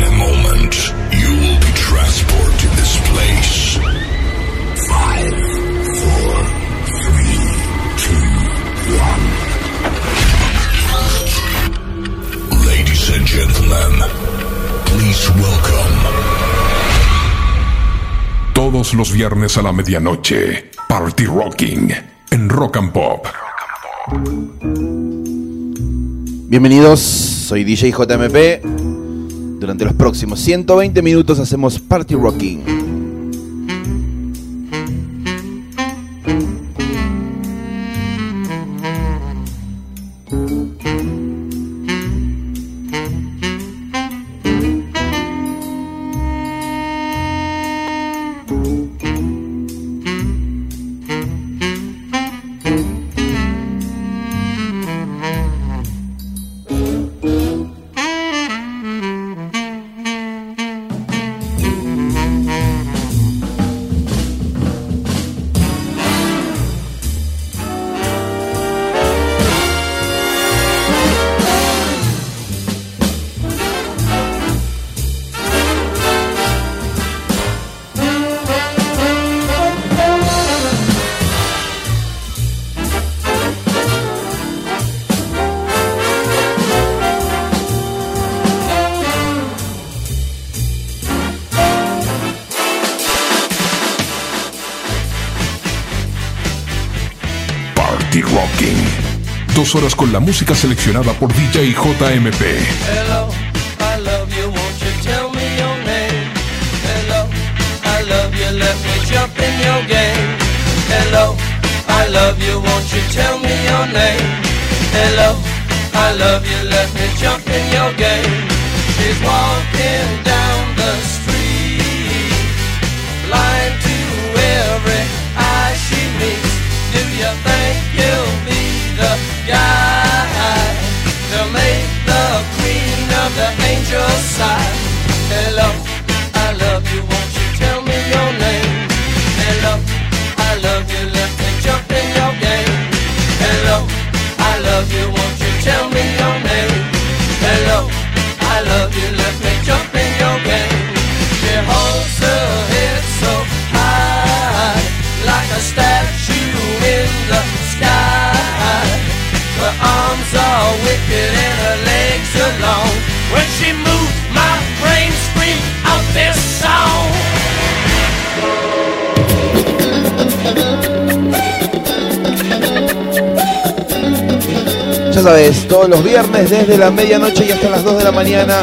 You will be transported to this place. Ladies and gentlemen, please welcome. Todos los viernes a la medianoche, Party Rocking en Rock and Pop. Bienvenidos, soy DJ JMP. Durante los próximos 120 minutos hacemos Party Rocking. Dos horas con la música seleccionada por DJ JMP. Hello, I love you, won't you tell me your name? Hello, I love you, let me jump in your game. Hello, I love you, won't you tell me your name? Hello, I love you, let me jump in your game. She's walking down the angels sigh? Hello, Ya sabes, todos los viernes desde la medianoche y hasta las 2 de la mañana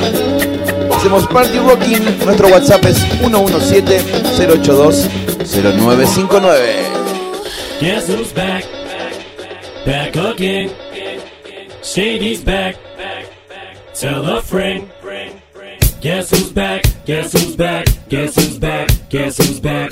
hacemos Party Rocking. Nuestro WhatsApp es 117-082-0959. Guess who's back? Back again. Shady's back. Tell a friend. Guess who's back? Guess who's back? Guess who's back? Guess who's back?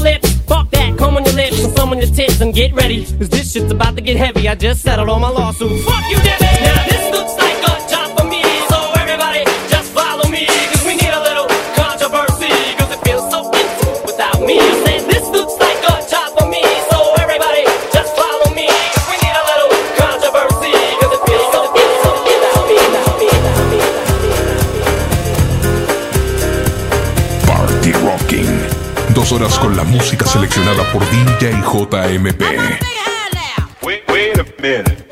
and get ready, cause this shit's about to get heavy. I just settled on my lawsuit. Fuck you, Debbie! Seleccionada por DJ JMP. Wait, wait a minute.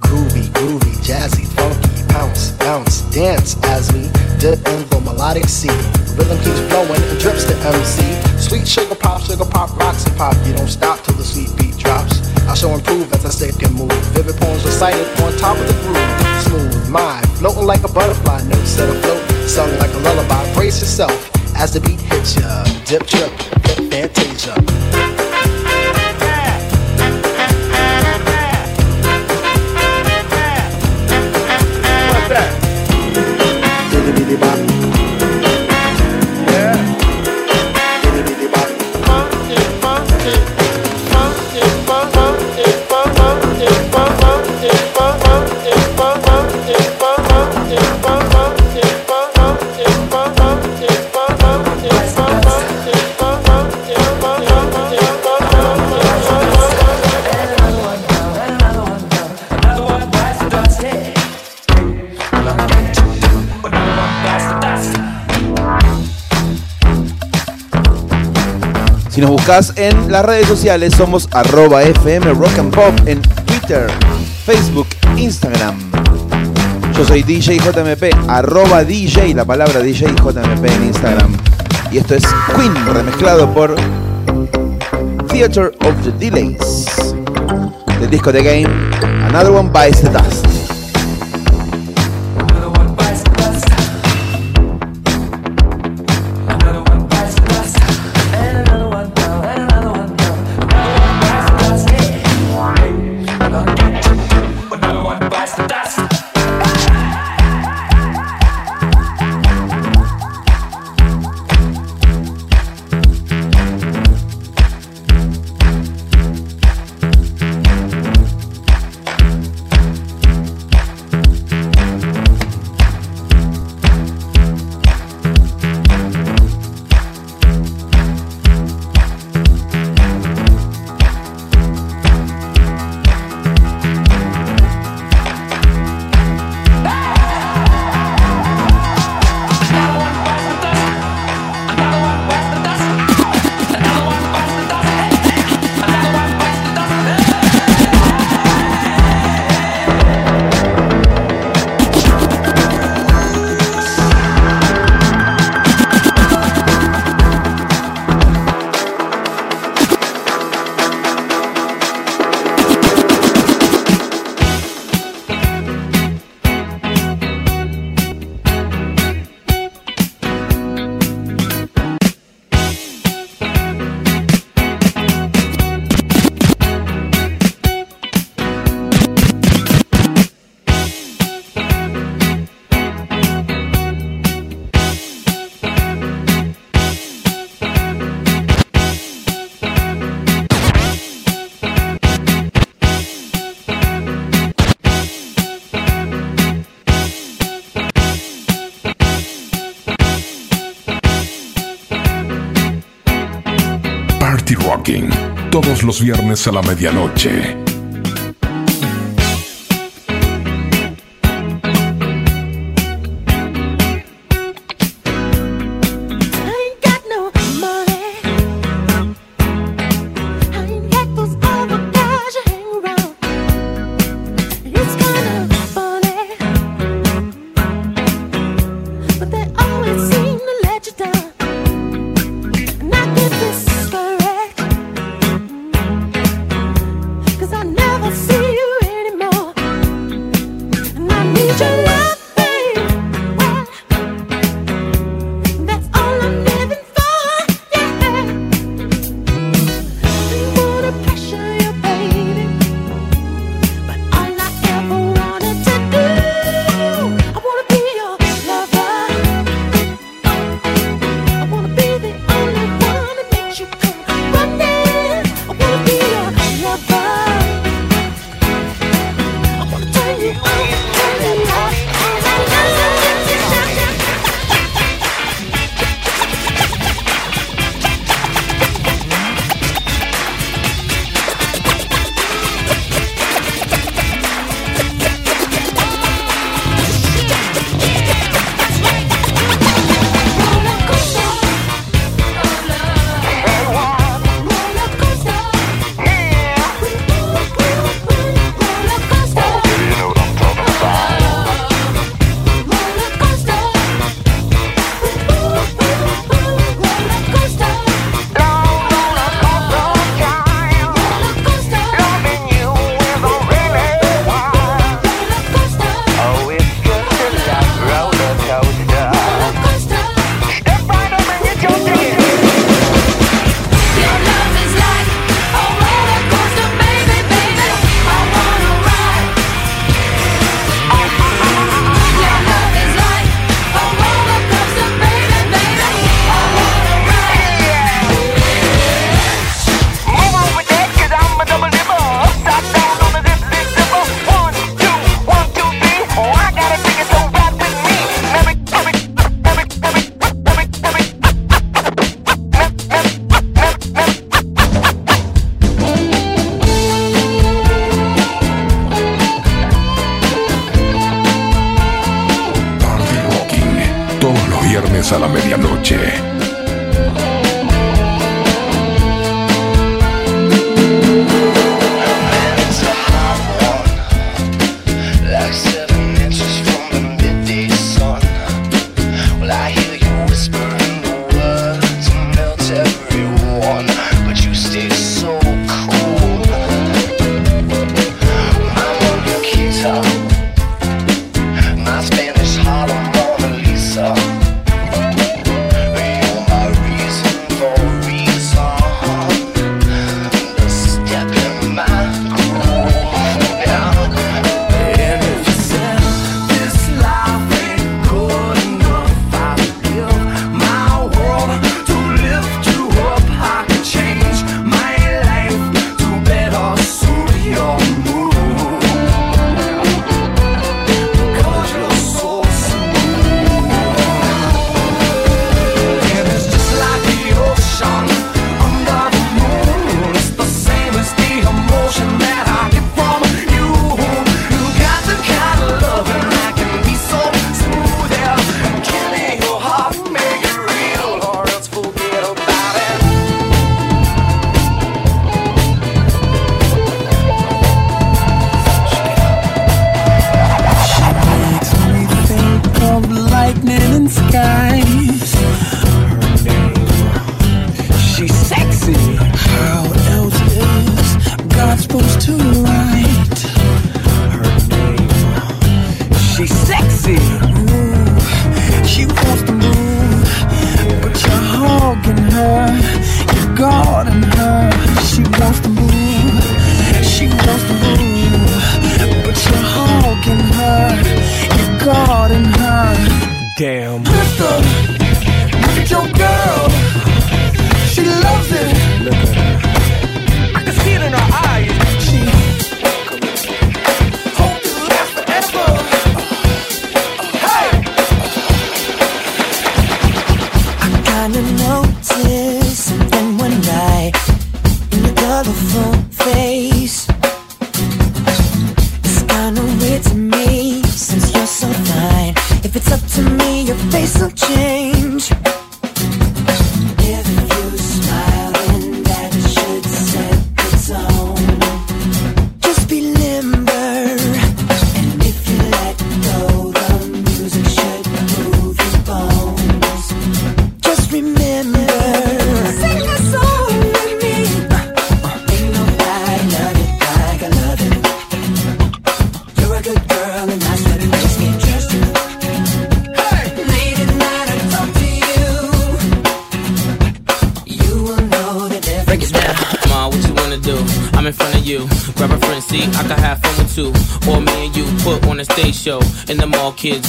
Groovy, groovy, jazzy, funky, bounce, bounce, dance as we dip in the melodic sea. Rhythm keeps flowing and drips to MC. Sweet sugar pop, sugar pop, rocks and pop. You don't stop till the sweet beat drops. I shall improve as I say and move. Vivid poems recited on top of the groove. Smooth, mind, floating like a butterfly. Notes set afloat, sung like a lullaby. Brace yourself as the beat hits ya. Dip, trip, a taser. Si nos buscas en las redes sociales, somos arroba FM Rock and Pop en Twitter, Facebook, Instagram. Yo soy DJ JMP, arroba DJ, la palabra DJ JMP en Instagram. Y esto es Queen, remezclado por Theater of the Delays. Del disco de Game, Another One Bites the Dust. Viernes a la medianoche.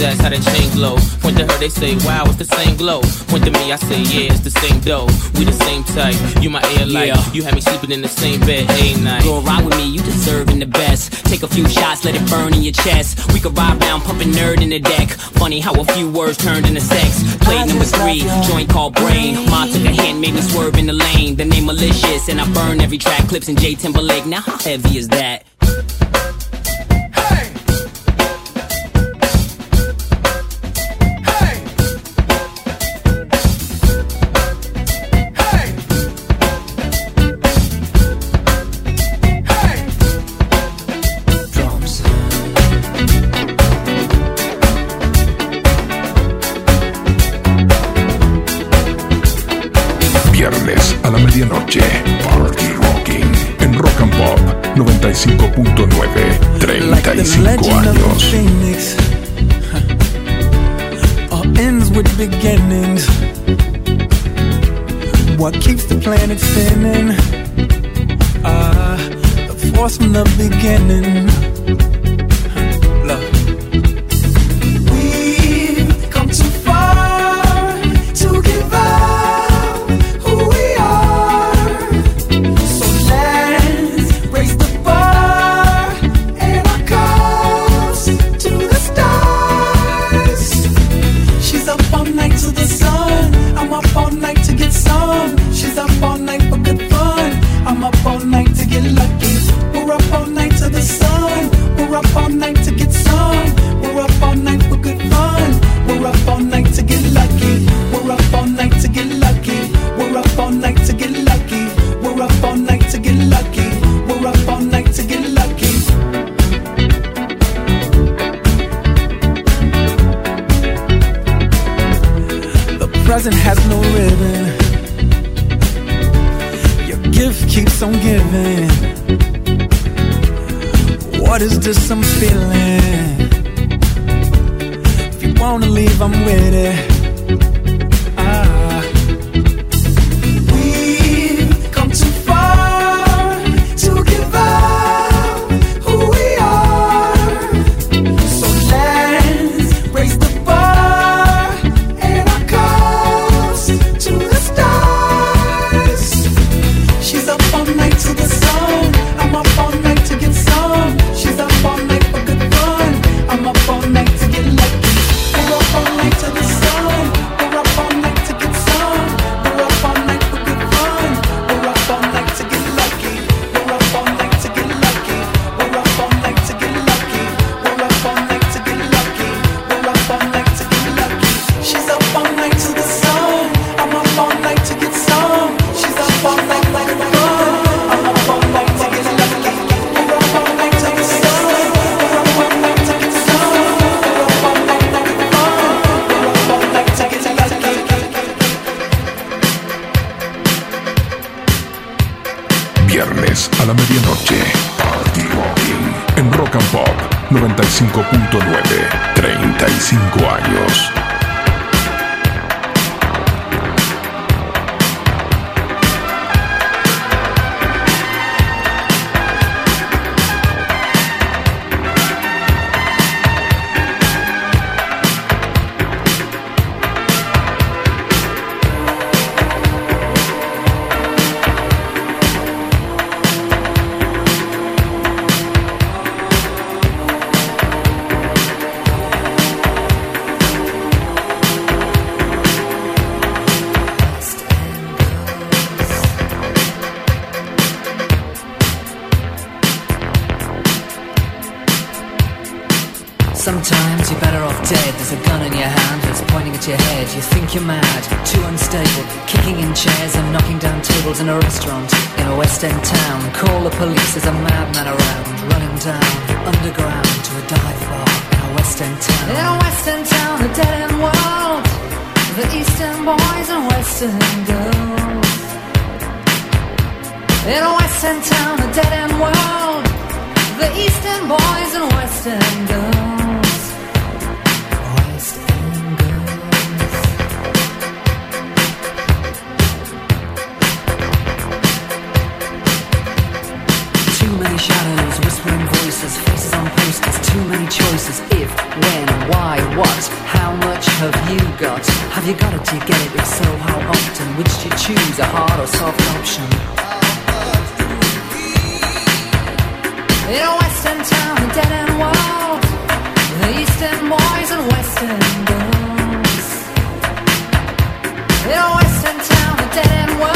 that's how the chain glow. Point to her, they say, wow, it's the same glow. Point to me, I say, yeah, it's the same dough. We the same type, you my air light. Yeah. You have me sleeping in the same bed, Ain't night. Go ride with me, you deserving the best. Take a few shots, let it burn in your chest. We could ride around, pumping nerd in the deck. Funny how a few words turned into sex. Play number three, joint called brain. Mom took a hand, made me swerve in the lane. The name malicious, and I burn every track. Clips in J Timberlake, now how heavy is that? The Eastern boys and Western girls. In a Western town, a dead end world. The Eastern boys and Western girls. Too many choices if, when, why, what How much have you got? Have you got it? Do you get it? If so, how often? Which do you choose? A hard or soft option? In a western town, a dead end world The eastern boys and western girls In a western town, a dead end world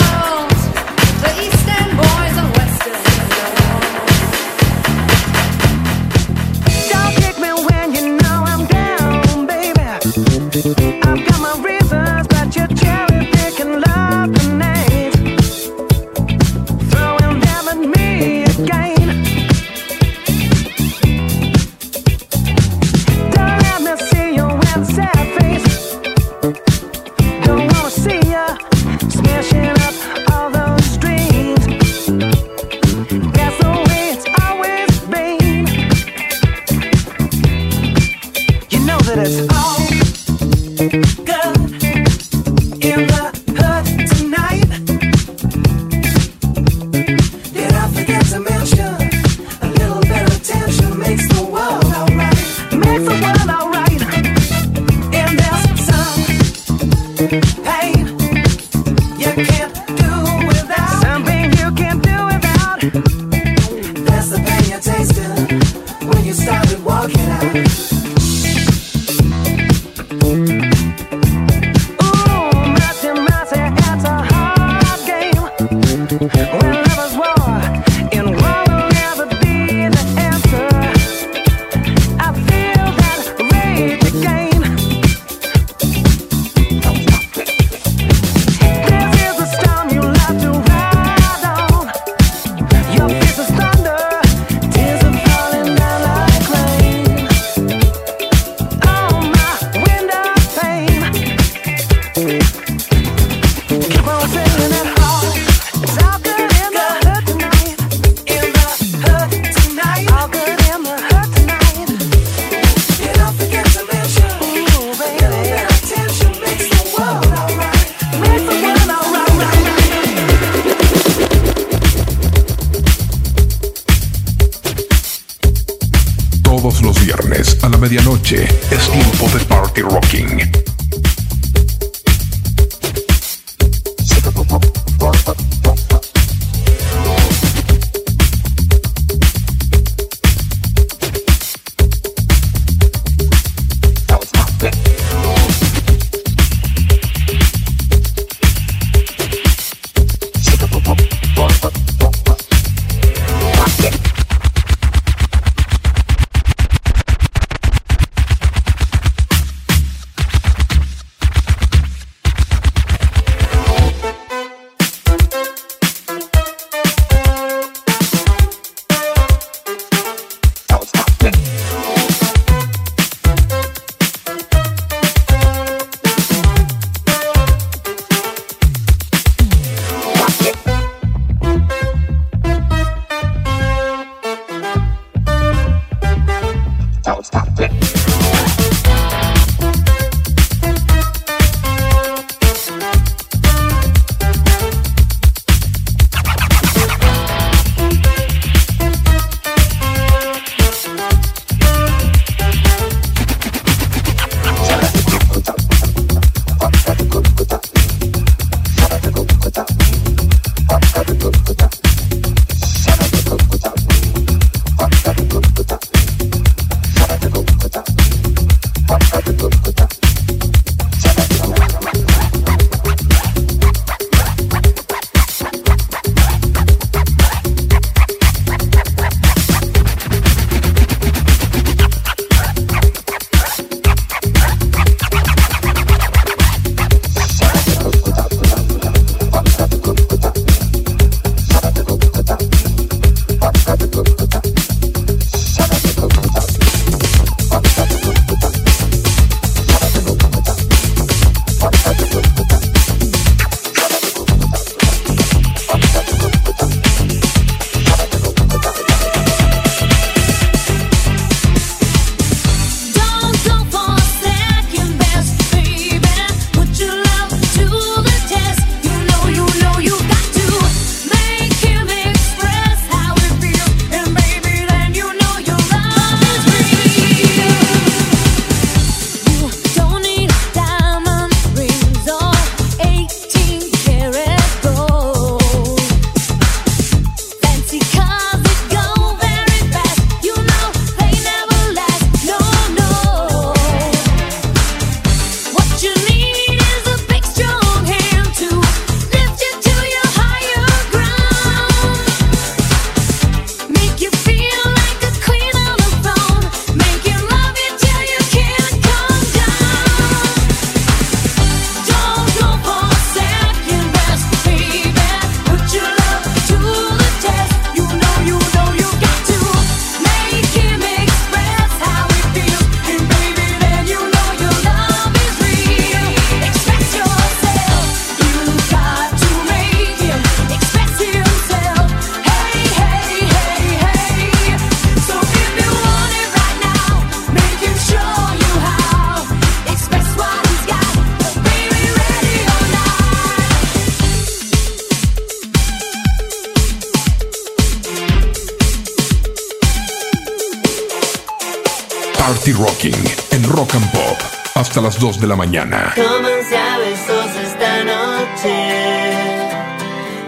Rocking en Rock and Pop hasta las 2 de la mañana. Comencé a besos esta noche.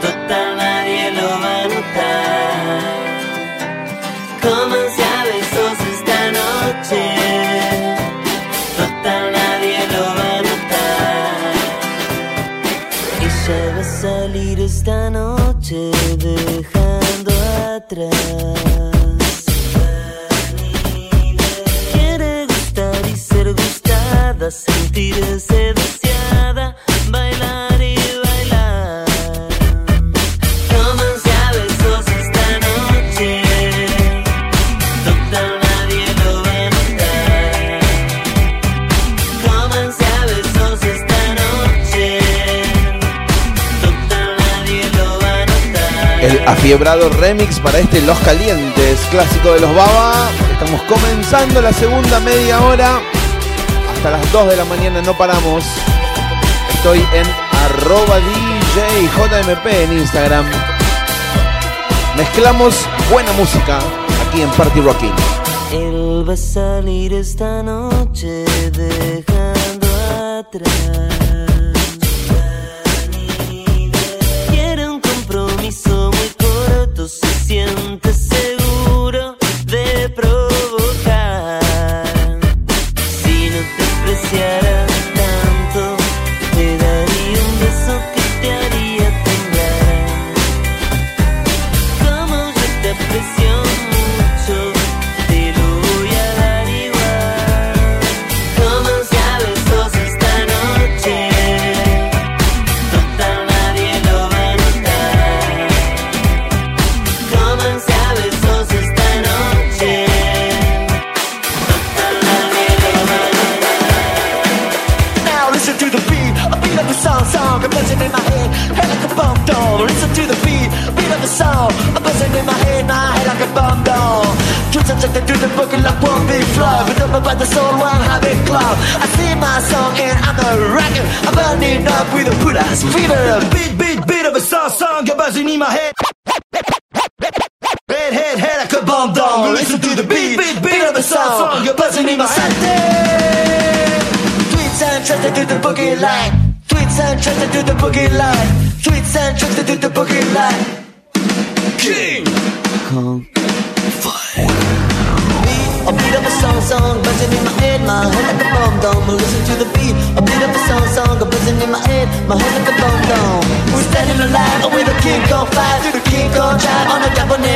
Total nadie lo va a notar. Comencé a besos esta noche. Total nadie lo va a notar. Y va a salir esta noche dejando atrás. Fiebrado remix para este Los Calientes, clásico de los Baba. Estamos comenzando la segunda media hora. Hasta las 2 de la mañana no paramos. Estoy en arroba DJJMP en Instagram. Mezclamos buena música aquí en Party Rocking. Él va a salir esta noche dejando atrás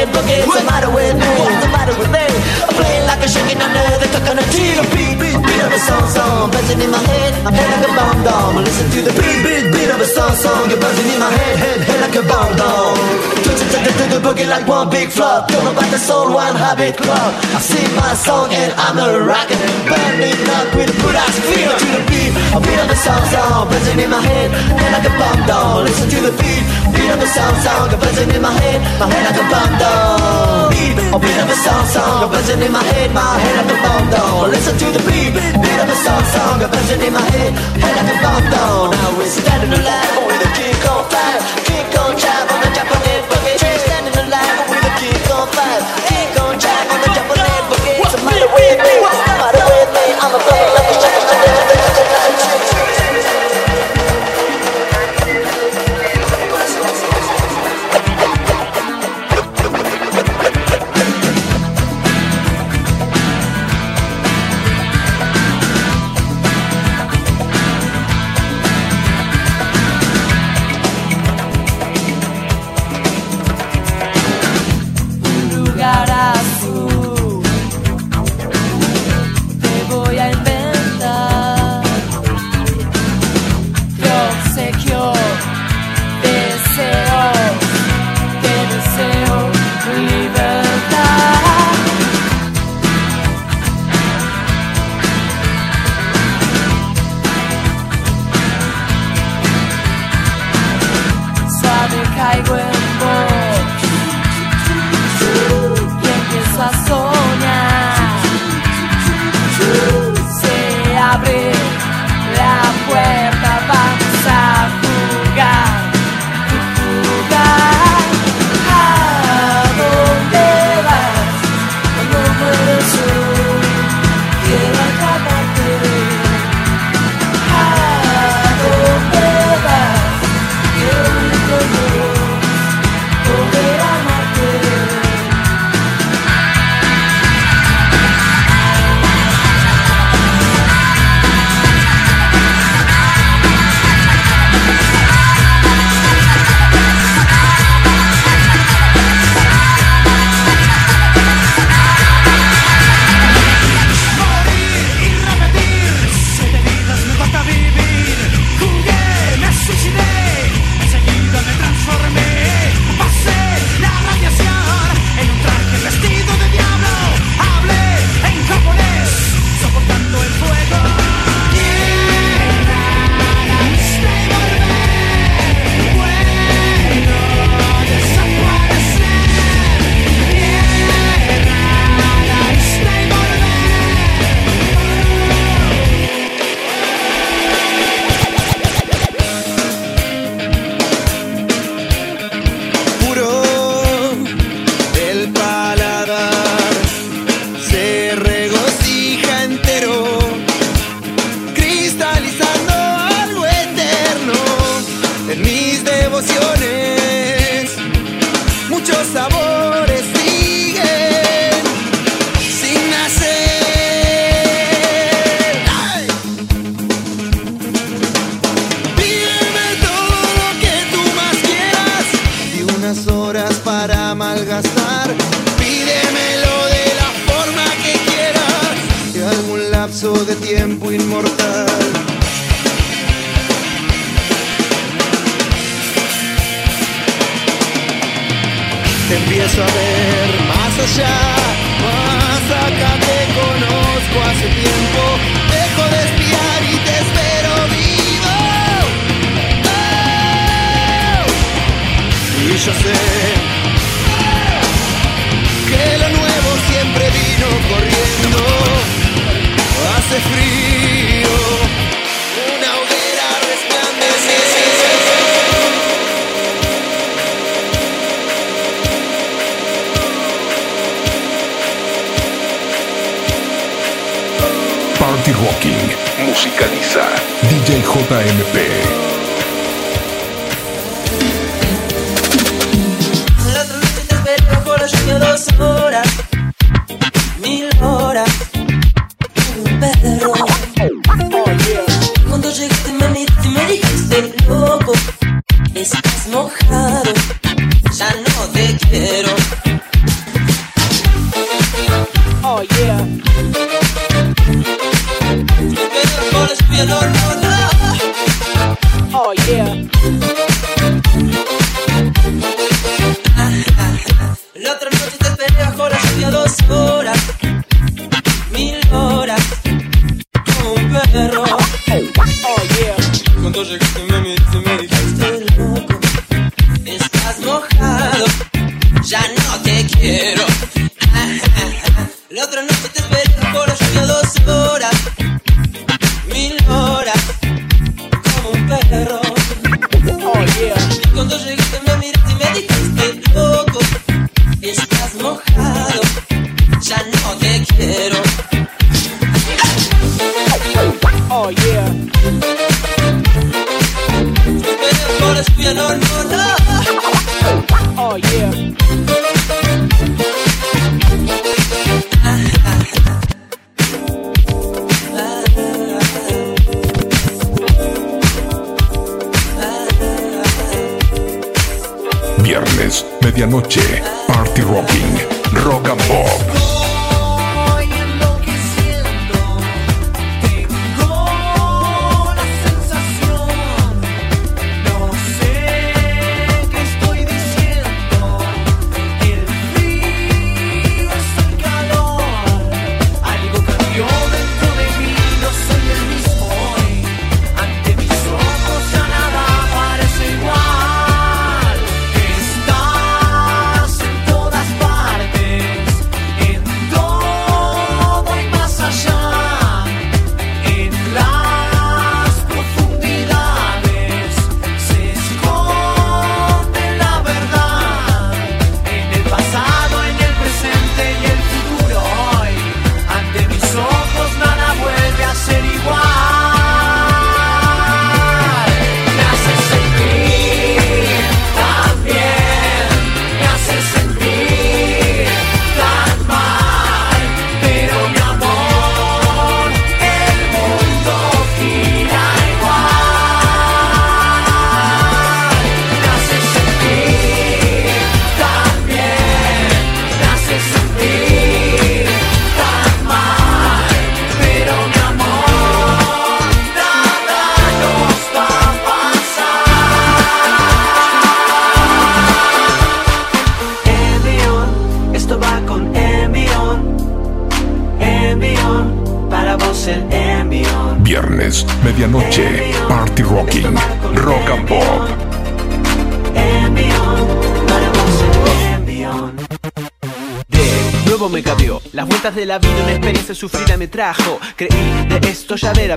Japanese boogie. What's the matter with me? What's the matter with me? I'm playing like a shaking under the coconut tree. A beat, beat, beat of a song, song, buzzing in my head, my head like a bomb dome. Listen to the beat, beat, beat a song, song, you're buzzing in my head, head, head like a bomb dome. Twitching to the, to the boogie like one big flop. Don't know about the soul, one habit club. I sing my song and I'm a rocker, burning up with a good ass feel to the beat. A beat of a song, song, buzzing in my head, head like a bomb dome. Listen to the beat, beat of a song, song, buzzing in my head, my head like a bomb dome. Beat, a beat of a song, song, buzzing in my head, my head like a bomb dome. Listen to the beat, beat of a song, song, buzzing in my head, head like a bomb dome. Now we're standing alive 가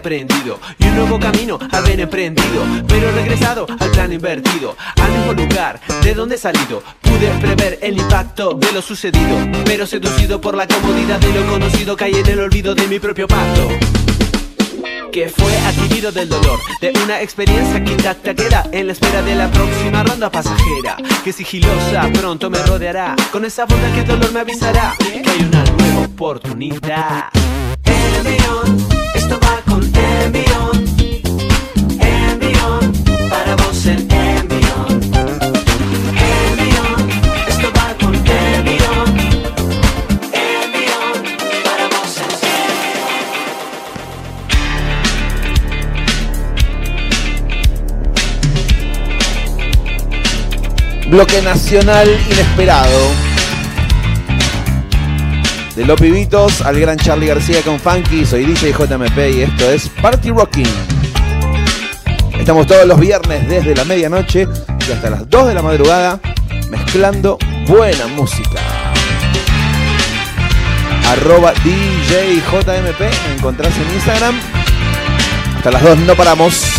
y un nuevo camino haber emprendido, pero regresado al plan invertido, al mismo lugar de donde he salido. Pude prever el impacto de lo sucedido, pero seducido por la comodidad de lo conocido caí en el olvido de mi propio pacto. Que fue adquirido del dolor De una experiencia que intacta queda En la espera de la próxima ronda pasajera. Que sigilosa pronto me rodeará. Con esa bondad que el dolor me avisará Que hay una nueva oportunidad. El millón. Bloque nacional inesperado. De los pibitos al gran Charlie García con Funky, soy DJ JMP y esto es Party Rocking. Estamos todos los viernes desde la medianoche y hasta las 2 de la madrugada mezclando buena música. Arroba DJJMP, me encontrás en Instagram. Hasta las 2 no paramos.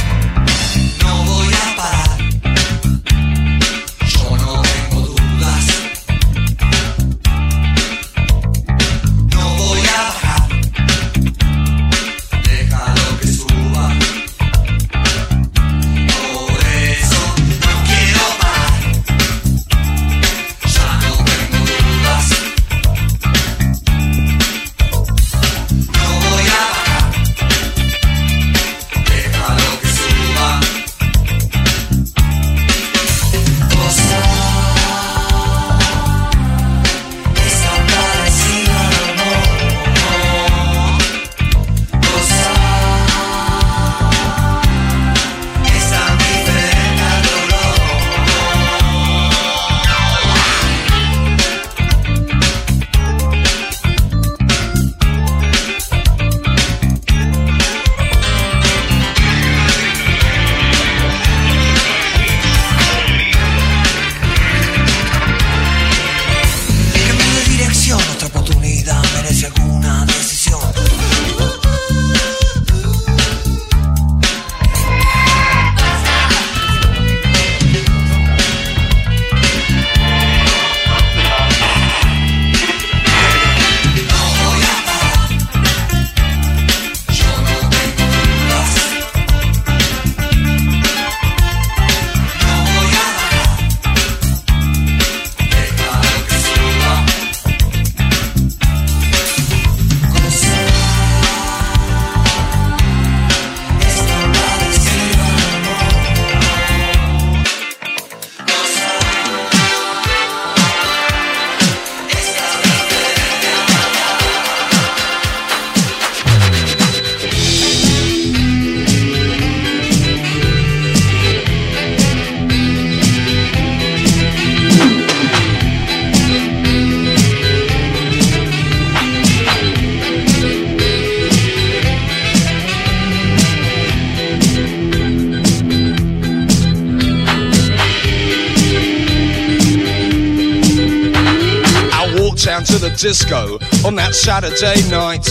Disco on that Saturday night.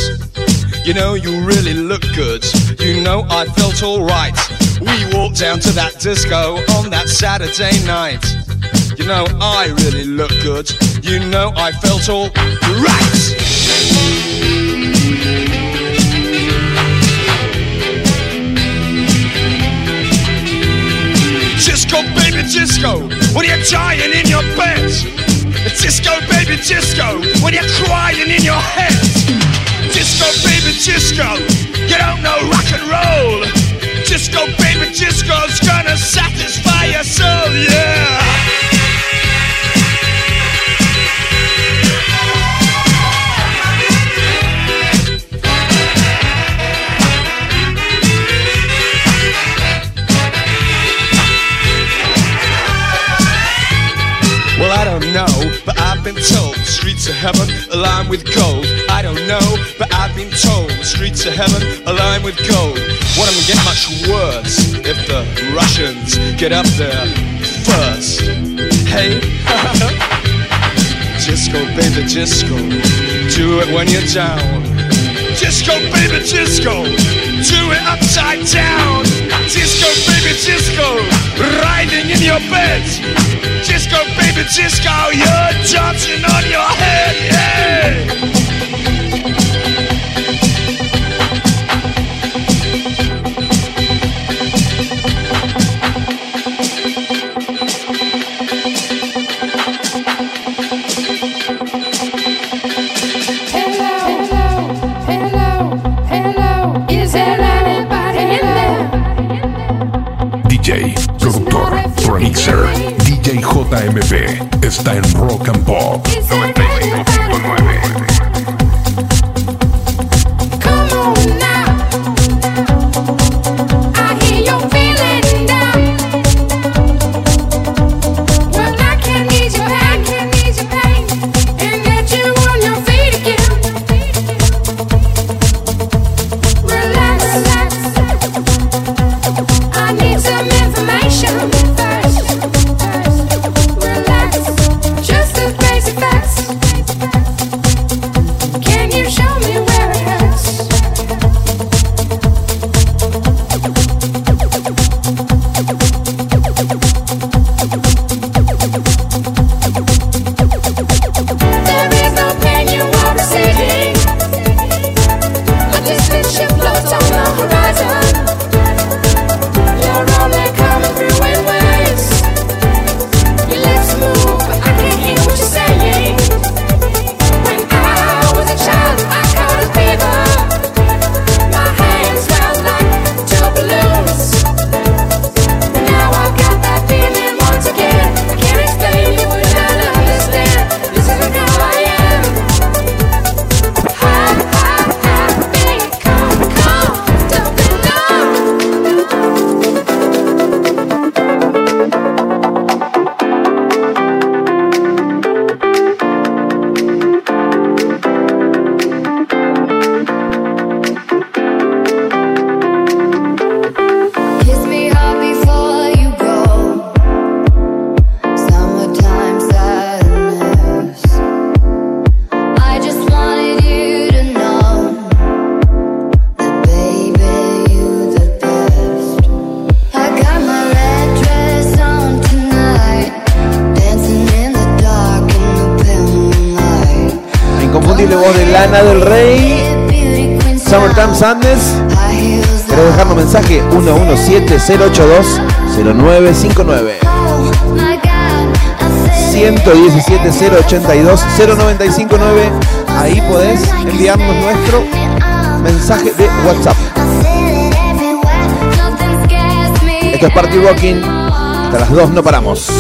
You know, you really look good. You know, I felt alright. We walked down to that disco on that Saturday night. You know, I really look good. You know, I felt all right. Disco, baby, disco, What are you're dying in your bed. Disco, baby, disco, when you're crying in your head. Disco, baby, disco, you don't know rock and roll. Disco, baby, disco's gonna satisfy your soul, yeah. Been told the streets of heaven lined with gold. I don't know, but I've been told the streets of heaven lined with gold. What am I get much worse if the Russians get up there first? Hey, disco, baby, disco, do it when you're down. Disco, baby, disco, do it upside down. Disco, baby, disco, riding in your bed. Disco, baby, disco, you're dancing on your head, yeah. JMP está en Rock and Pop 96.9. 082-0959 117-082-0959. Ahí podés enviarnos nuestro mensaje de WhatsApp. Esto es Party Rocking. Hasta las 2 no paramos.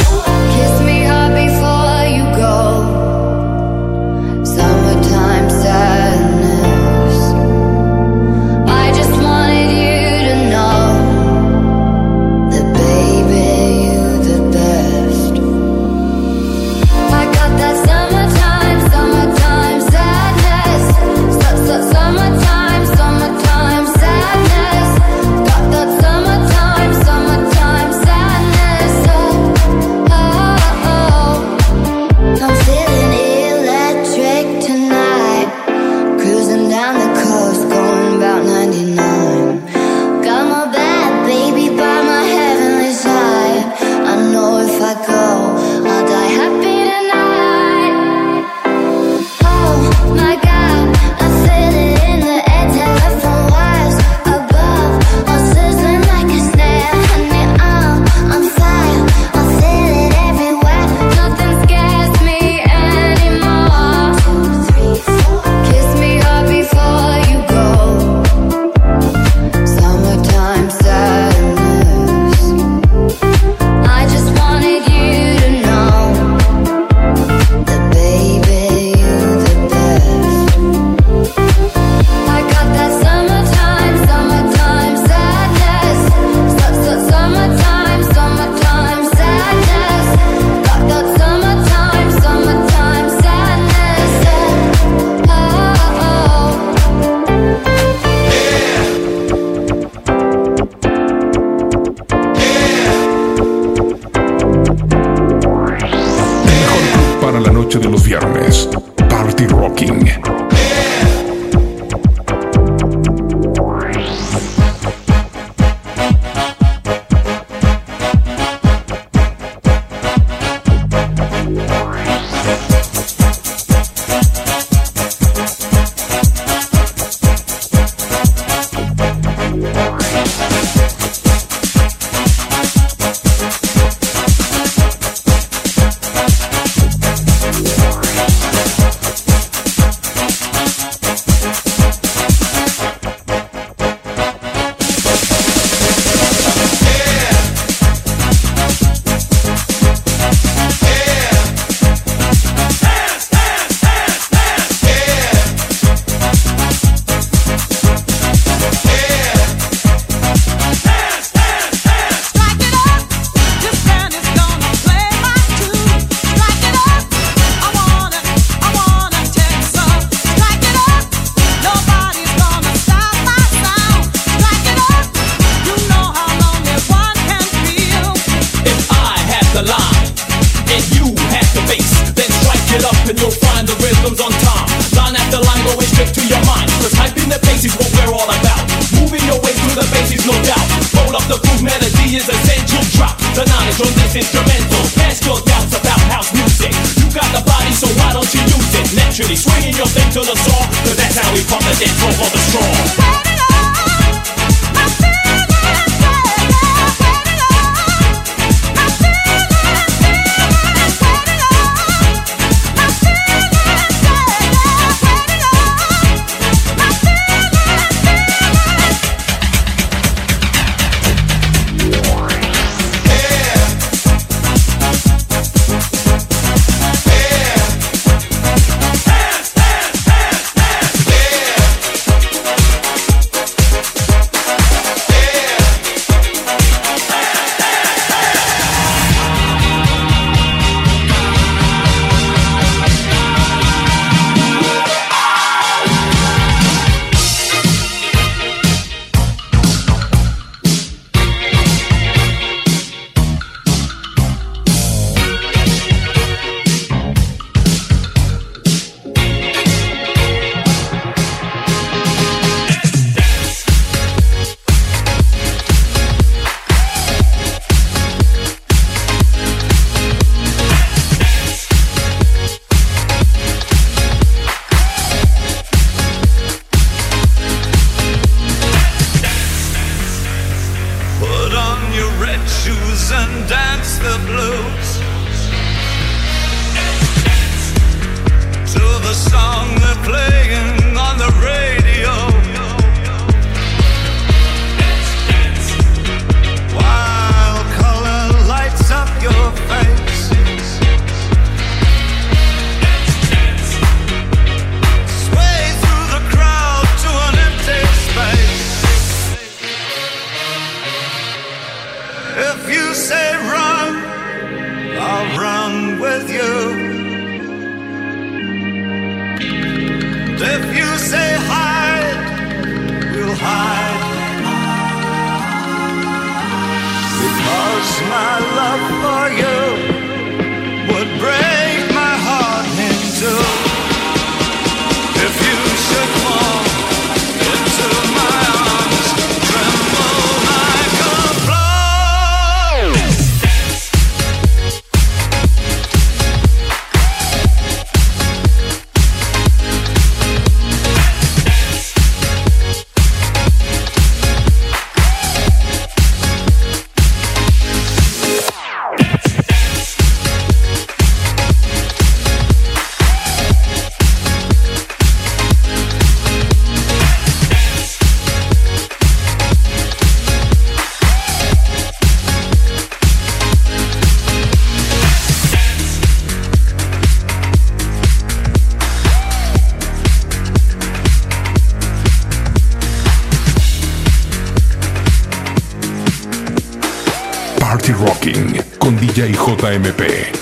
Con DJ JMP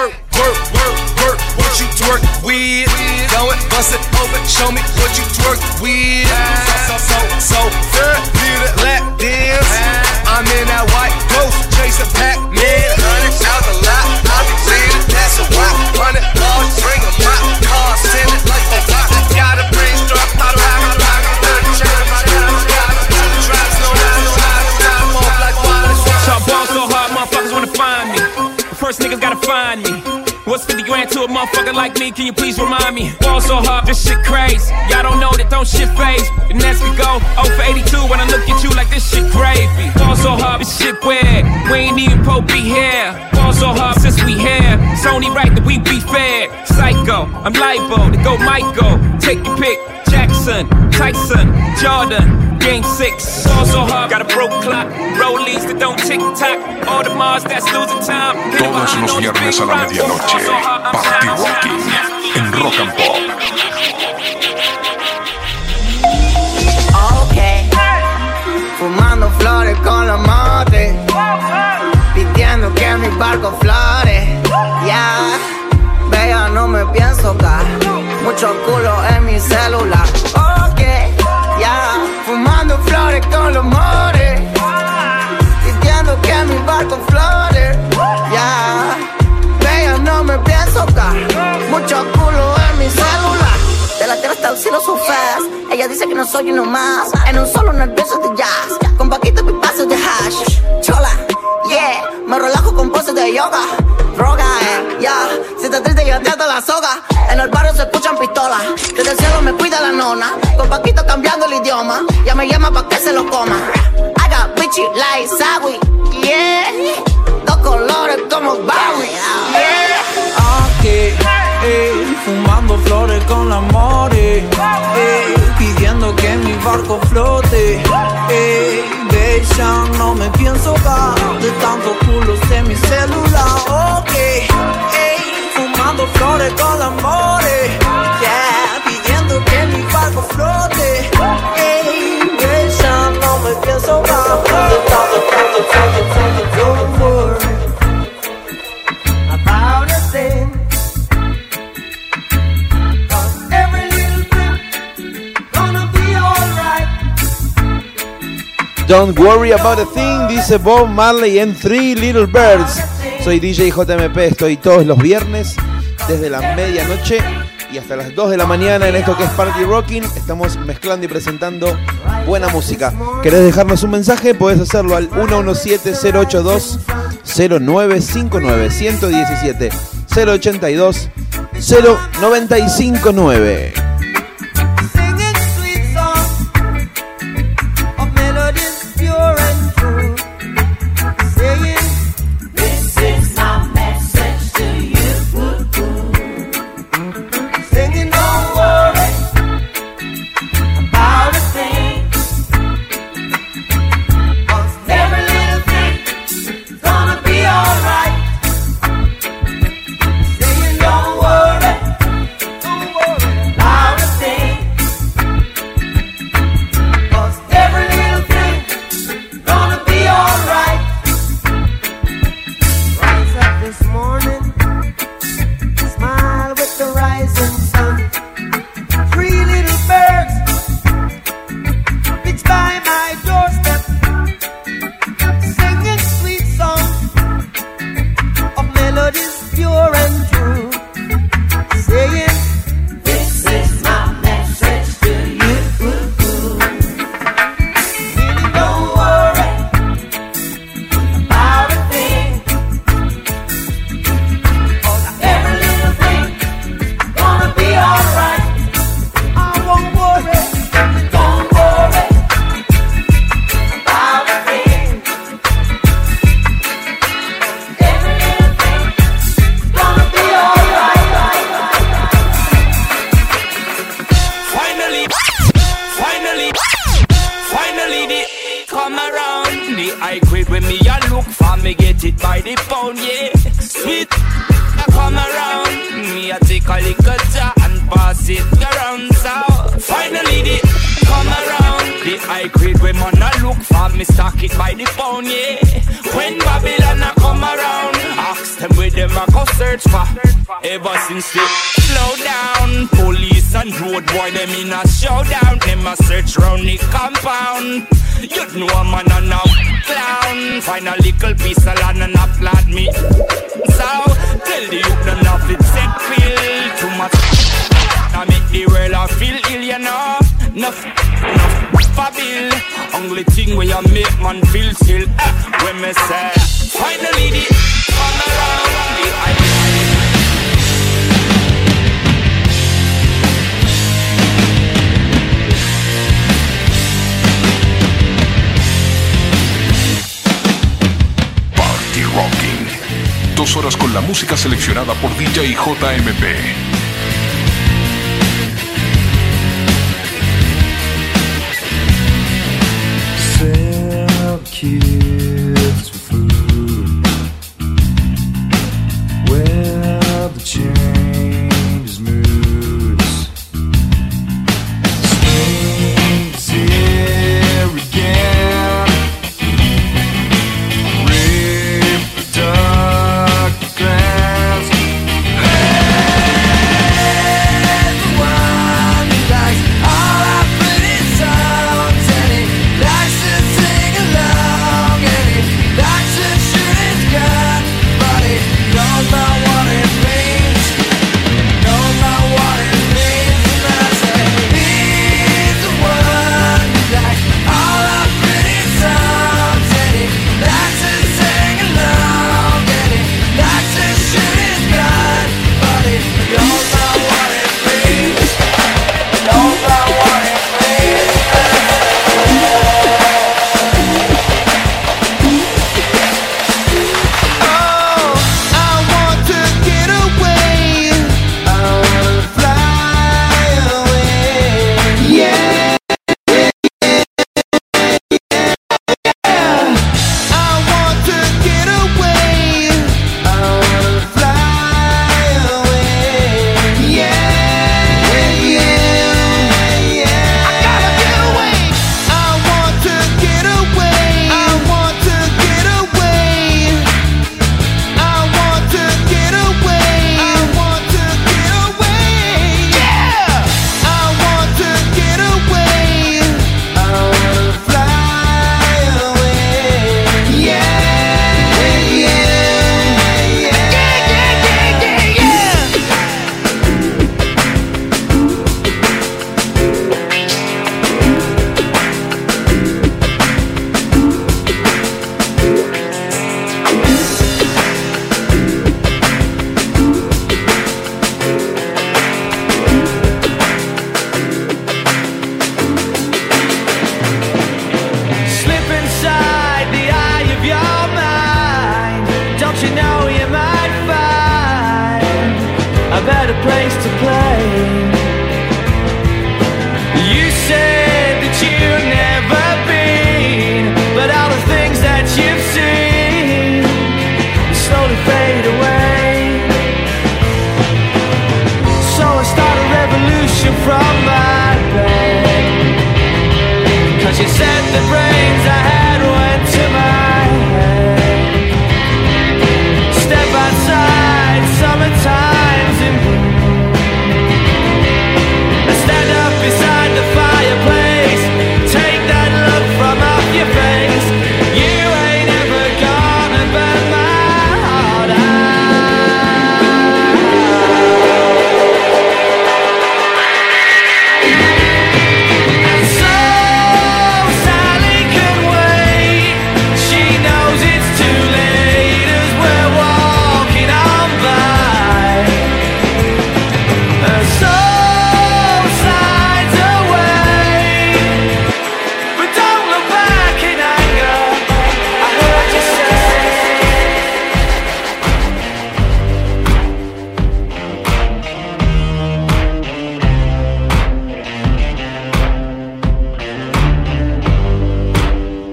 Work, work, work, work, what you twerk with? Go it, bust it open, show me what you twerk with. So, so, so, so, need a lap dance. I'm in that white ghost, chasing Pac-Man. To a motherfucker like me? Can you please remind me? Ball so hard, this shit crazy. Y'all don't know that don't shit phase. And next we go 0 for 82 when I look at you like this shit gravy. Ball so hard, this shit weird. We ain't even pro be here. Ball so hard since we here. It's only right that we be fair. Psycho, I'm libo to go Michael. Take your pick. Jackson, Tyson, Jordan, Game 6. Ball so hard, got a broke clock. Rollies that don't tick tock. All the Mars that's losing time. Todos los viernes a la medianoche, Party Rocking en Rock and Pop. Fumando flores con los motes. Pidiendo que mi barco flore. Ya. Vea, no me pienso caer. Mucho culo en mi celular. Ok. Ya. Fumando flores con los motes. Pidiendo que mi barco flore. Ya. Vea, no me pienso caer. Mucho culo en mi celular. De la tierra hasta el cielo su fast. Ella dice que no soy uno más. En un solo nervioso de jazz. Con paquitos y pasos de hash. Chola, yeah. Me relajo con poses de yoga. Droga, eh, yeah. Si estás triste, yo te la soga. En el barrio se escuchan pistolas. Desde el cielo me cuida la nona. Con paquito cambiando el idioma. Ya me llama pa' que se lo coma. I got bitchy like Sawi, yeah. Dos colores como Barry, yeah. Aquí, ey, fumando flores con la more, ey, pidiendo que mi barco flote, ey, geisha, no me pienso dar. De tantos culos en mi celular, ok, ey, fumando flores con la more, yeah, pidiendo que mi barco flote, ey, geisha, no me pienso dar. De tantos culos, Don't worry about a thing, dice Bob Marley en Three Little Birds. Soy DJ JMP, estoy todos los viernes desde la medianoche y hasta las 2 de la mañana en esto que es Party Rocking. Estamos mezclando y presentando buena música. ¿Querés dejarnos un mensaje? Podés hacerlo al 117-082-0959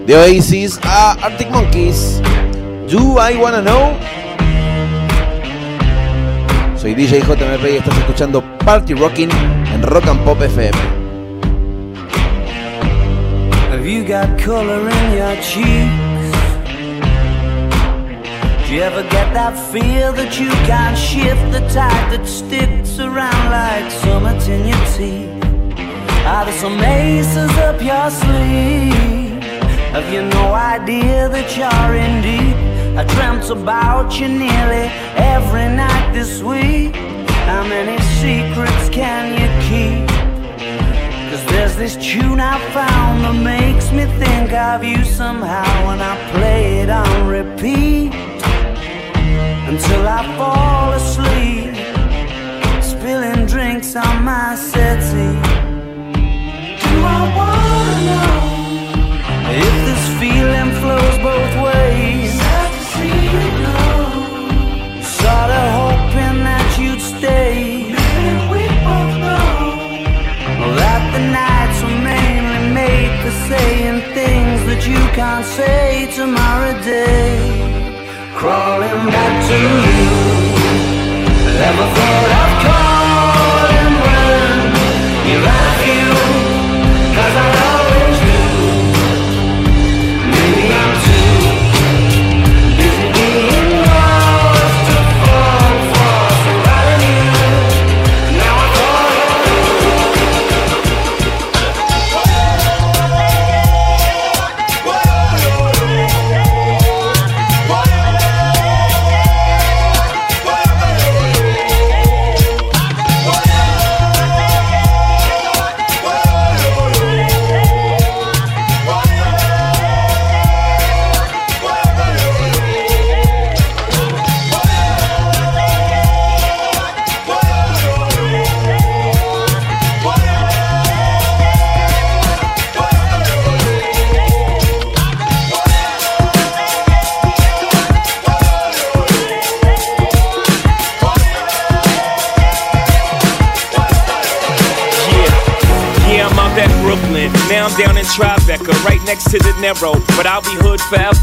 De Oasis a Arctic Monkeys. Do I Wanna Know? Soy DJ JMP y estás escuchando Party Rocking en Rock and Pop FM. Have you got color in your cheeks? Do you ever get that feel that you can't shift the tide that sticks around like summits in your teeth? Are there some aces up your sleeve? Have you no idea that you're in deep? I dreamt about you nearly every night this week. How many secrets can you keep? Cause there's this tune I found that makes me think of you somehow when I play it on repeat until I fall asleep, spilling drinks on my settee. Do I wanna know if flows both ways? Sad to see you go. Sorta hoping that you'd stay. Maybe we both know that the nights were mainly made for saying things that you can't say tomorrow day. Crawling back to you. Never thought I'd call and run. You like you, cause I always But I'll be hood forever.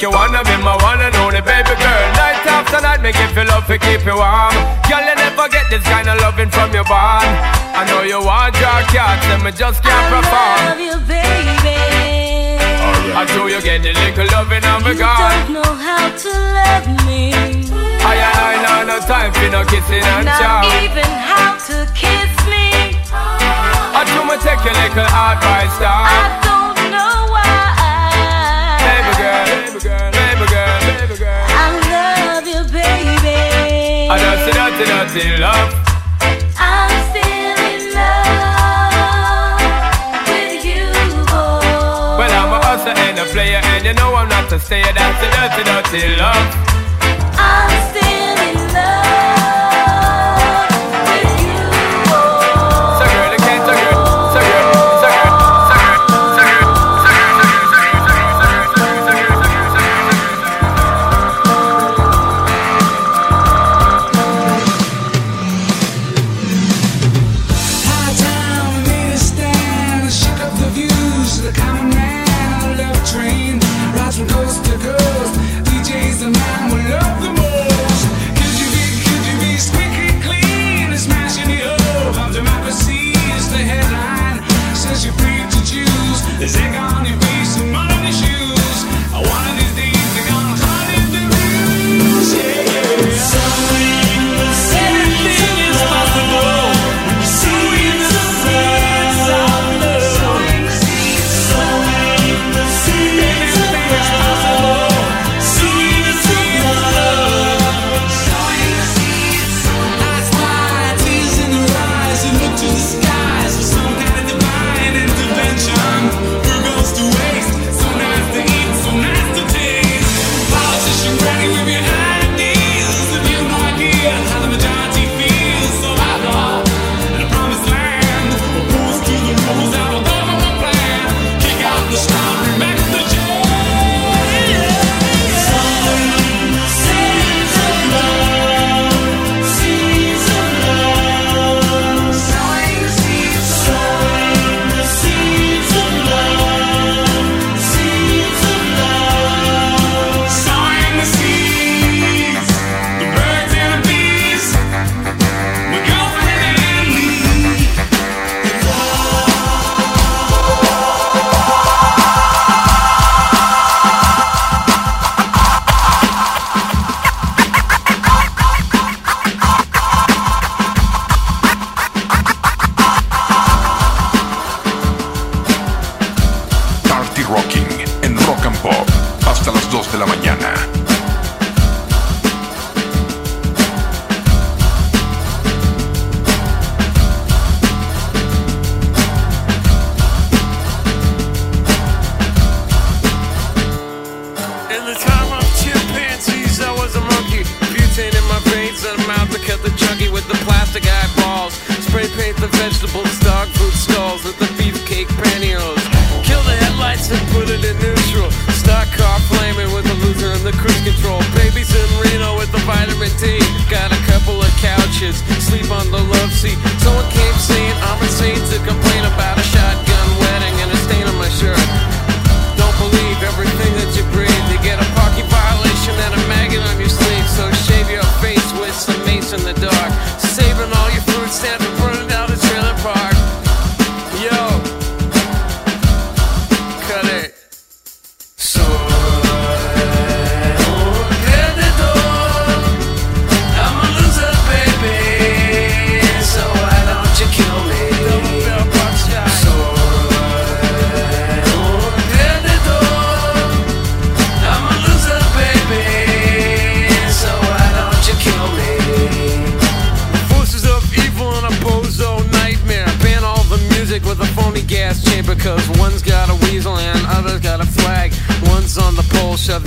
make you wanna be my one and only baby girl. Night after night, make you feel love to keep you warm. Girl, you never get this kind of loving from your bond. I know you want your cats, and me just can't perform. I love you, baby. I show you get a little loving on a God. You don't know how to love me. I and I no time for no kissing and chow. Not even how to kiss me. I do my take a little advice, darling. baby girl, baby girl. I love you, baby. I dirty, dirty, dirty love. I'm still in love with you, boy. Well, I'm a hustler and a player, and you know I'm not a stayer. That's a dirty, dirty love.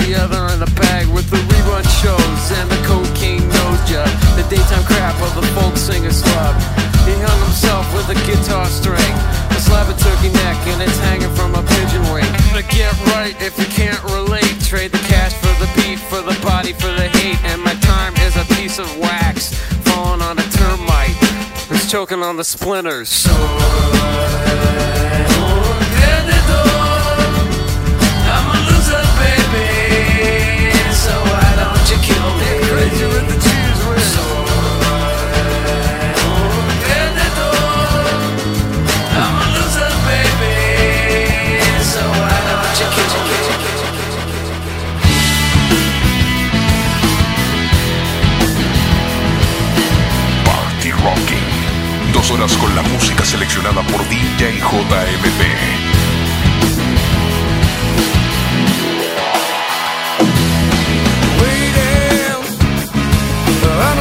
the other in a bag with the rerun shows and the cocaine nose. The daytime crap of the folk singer club. He hung himself with a guitar string, a slab of turkey neck, and it's hanging from a pigeon wing. To get right if you can't relate, trade the cash for the beat, for the body, for the hate, and my time is a piece of wax falling on a termite. It's choking on the splinters. So, uh, horas con la música seleccionada por DJ JMP.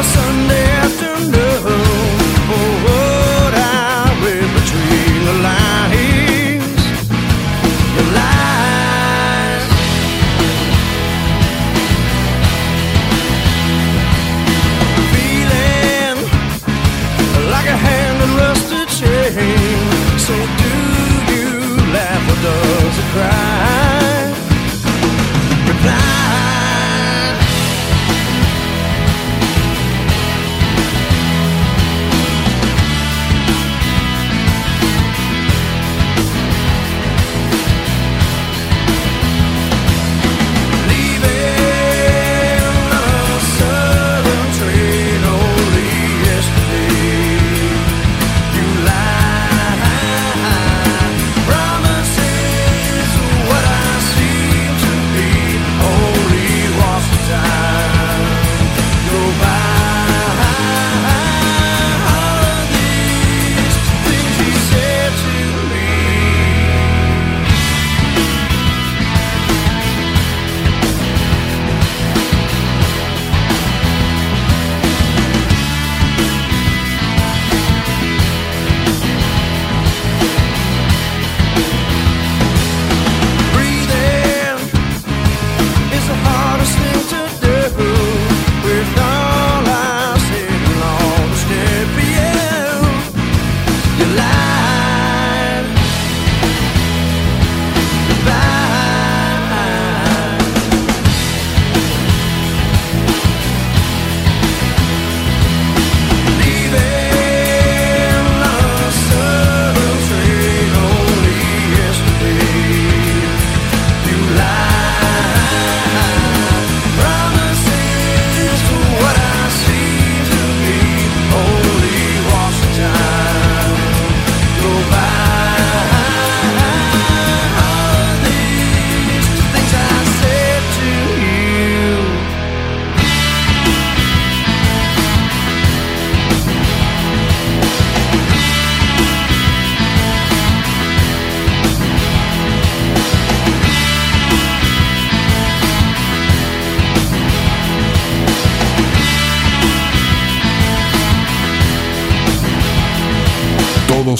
Sunday afternoon.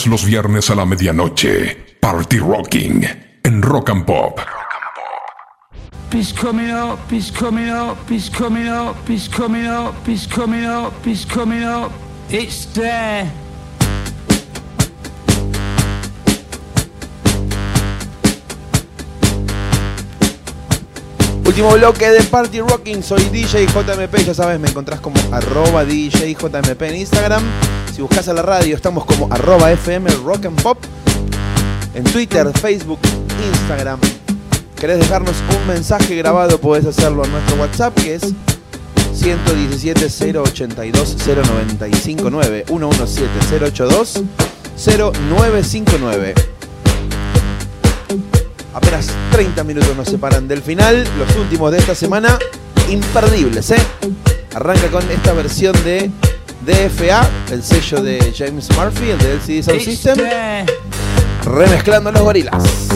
Todos los viernes a la medianoche. Party Rocking. En Rock and Pop. Peace coming up, peace coming up, peace coming up, peace coming up, peace coming up, peace coming up. It's there. Último bloque de Party Rocking, soy DJ JMP, ya sabes, me encontrás como arroba DJ JMP en Instagram. Si buscas a la radio, estamos como arroba FM Rock and Pop. En Twitter, Facebook, Instagram. ¿Querés dejarnos un mensaje grabado? Podés hacerlo en nuestro WhatsApp, que es 117 082 0959 117 082 0959. Apenas 30 minutos nos separan del final, los últimos de esta semana, imperdibles, ¿eh? Arranca con esta versión de DFA, el sello de James Murphy, el de LCD Sound System, remezclando los gorilas.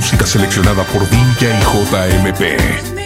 Música seleccionada por DJ JMP.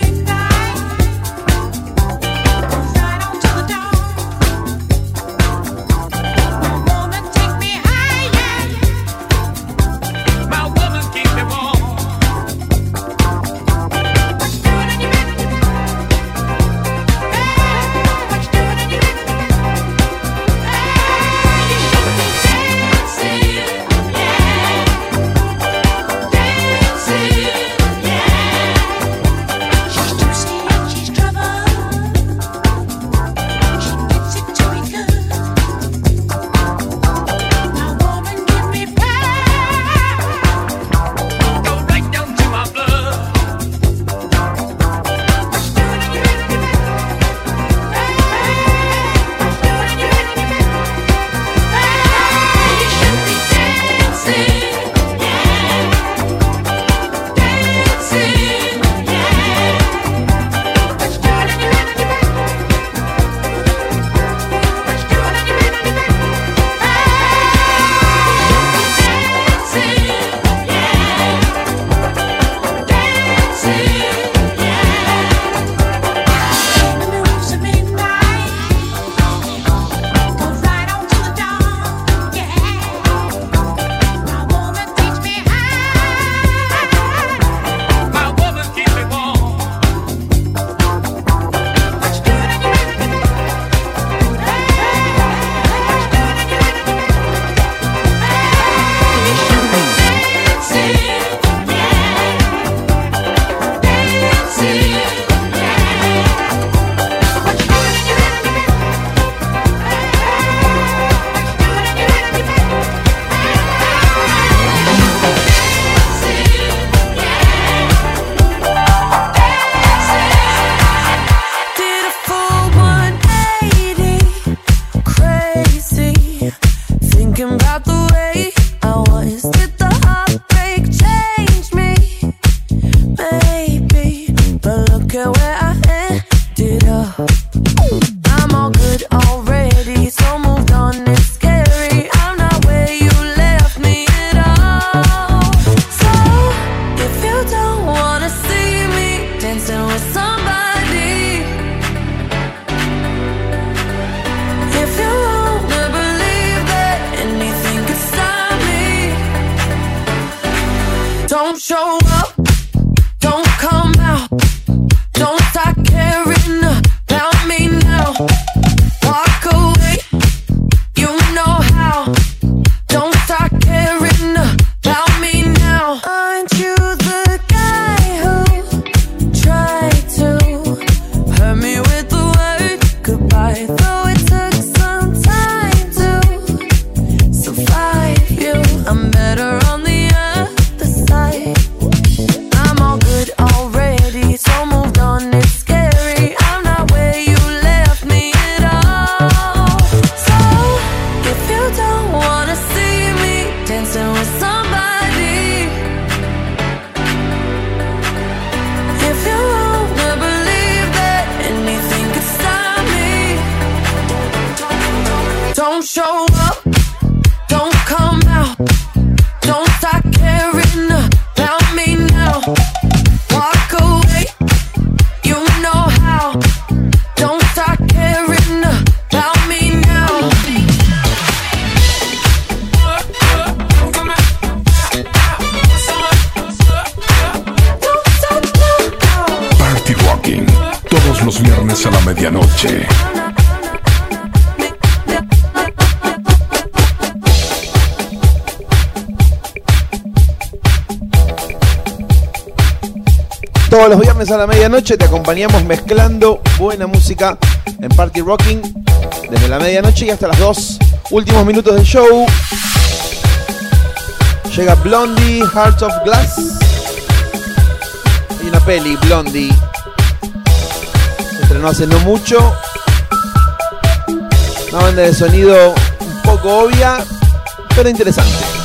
los viernes a la medianoche. Todos los viernes a la medianoche te acompañamos mezclando buena música en Party Rocking desde la medianoche y hasta las dos Últimos minutos del show. Llega Blondie, Hearts of Glass. Hay una peli, Blondie. Estrenó hace no mucho. Una banda de sonido un poco obvia, pero interesante.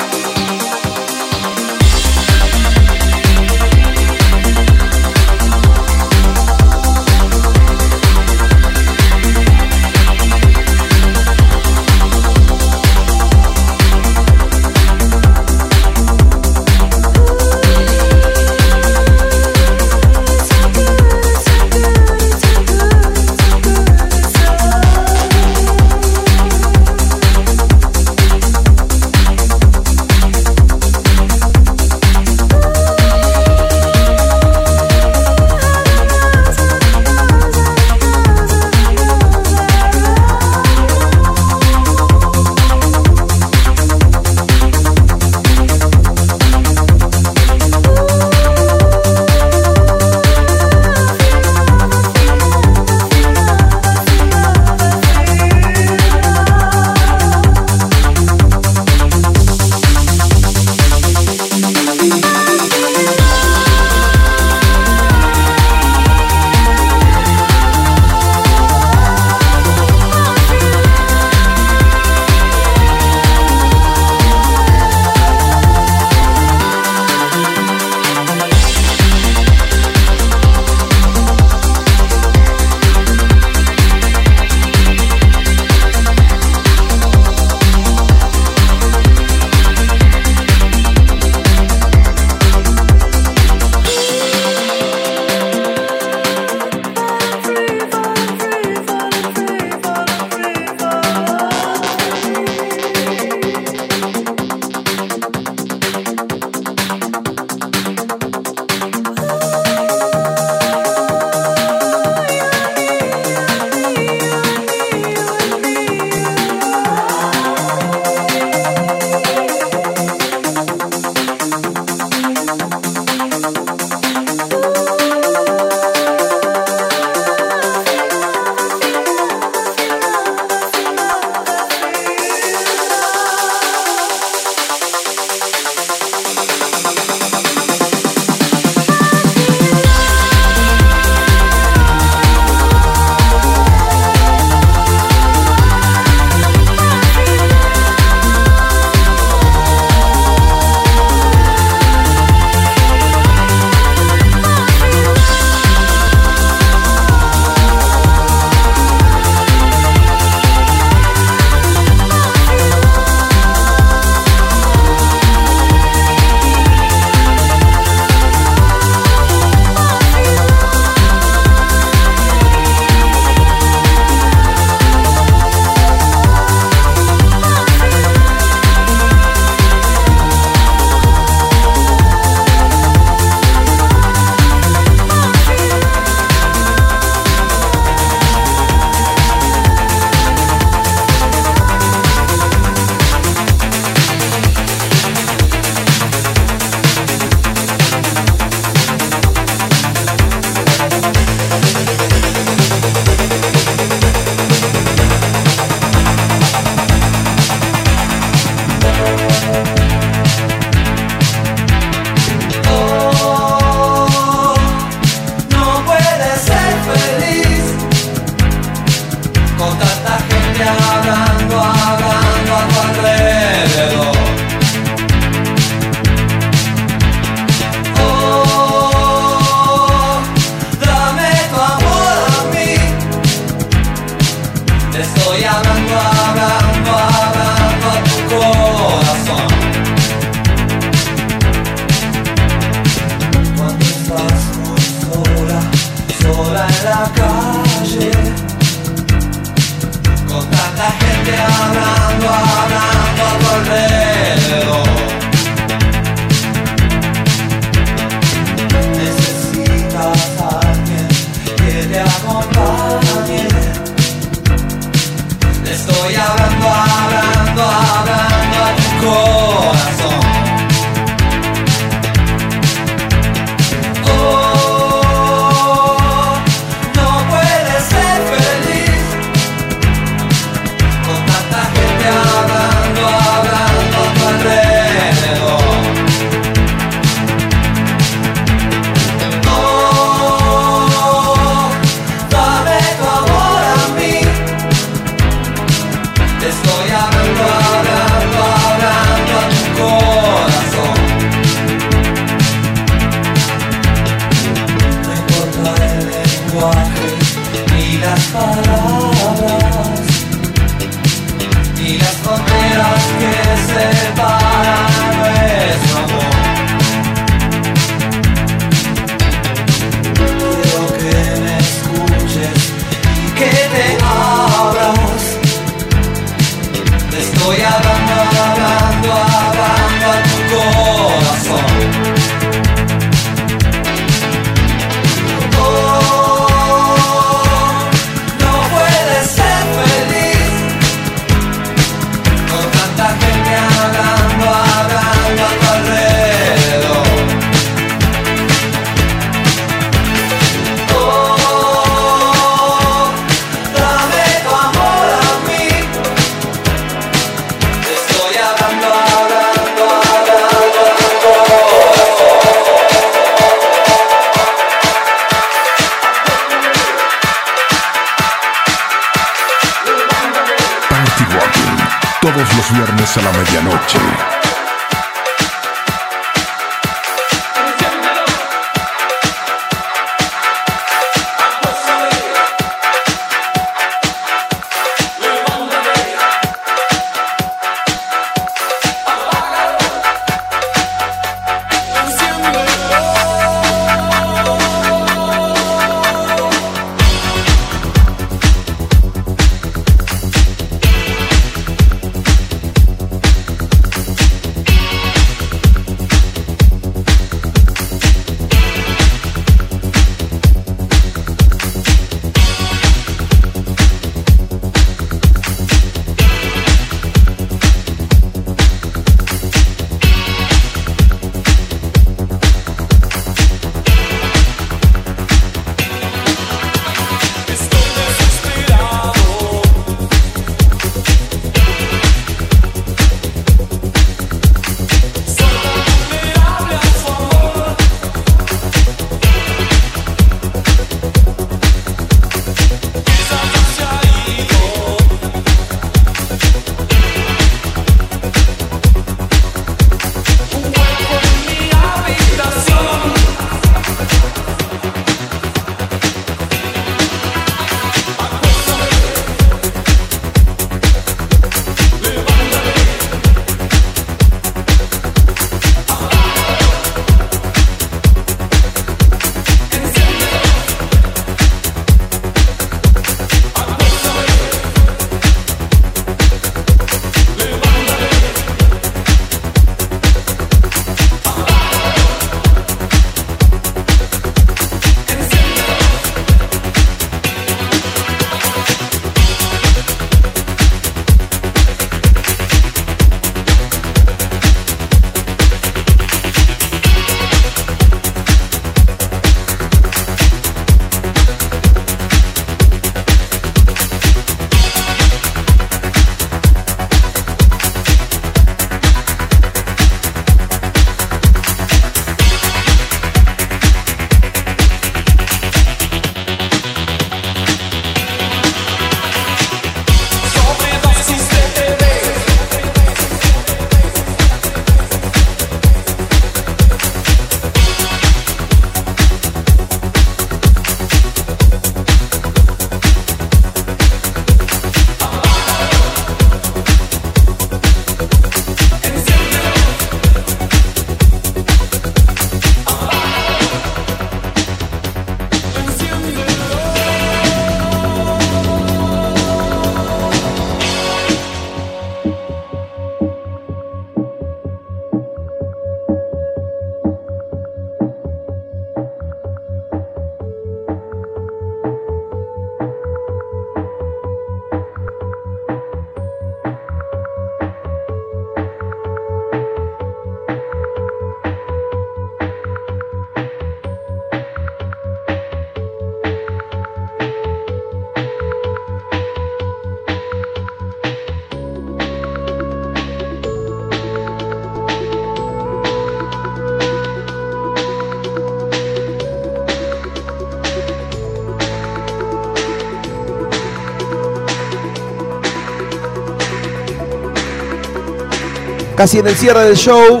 Casi en el cierre del show.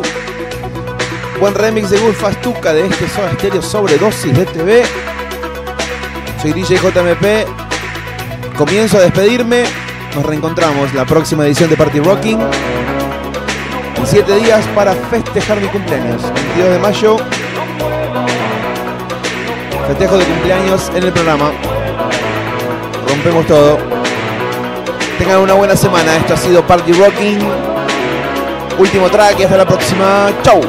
Buen remix de Gulf Astuca de este Soda Stereo Sobredosis de TV. Soy DJ JMP. Comienzo a despedirme. Nos reencontramos la próxima edición de Party Rocking. En 7 días para festejar mi cumpleaños. 22 de mayo. Festejo de cumpleaños en el programa. Rompemos todo. Tengan una buena semana. Esto ha sido Party Rocking. Último track y hasta la próxima. Chau.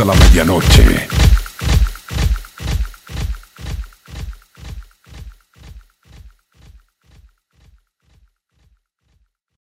A la medianoche.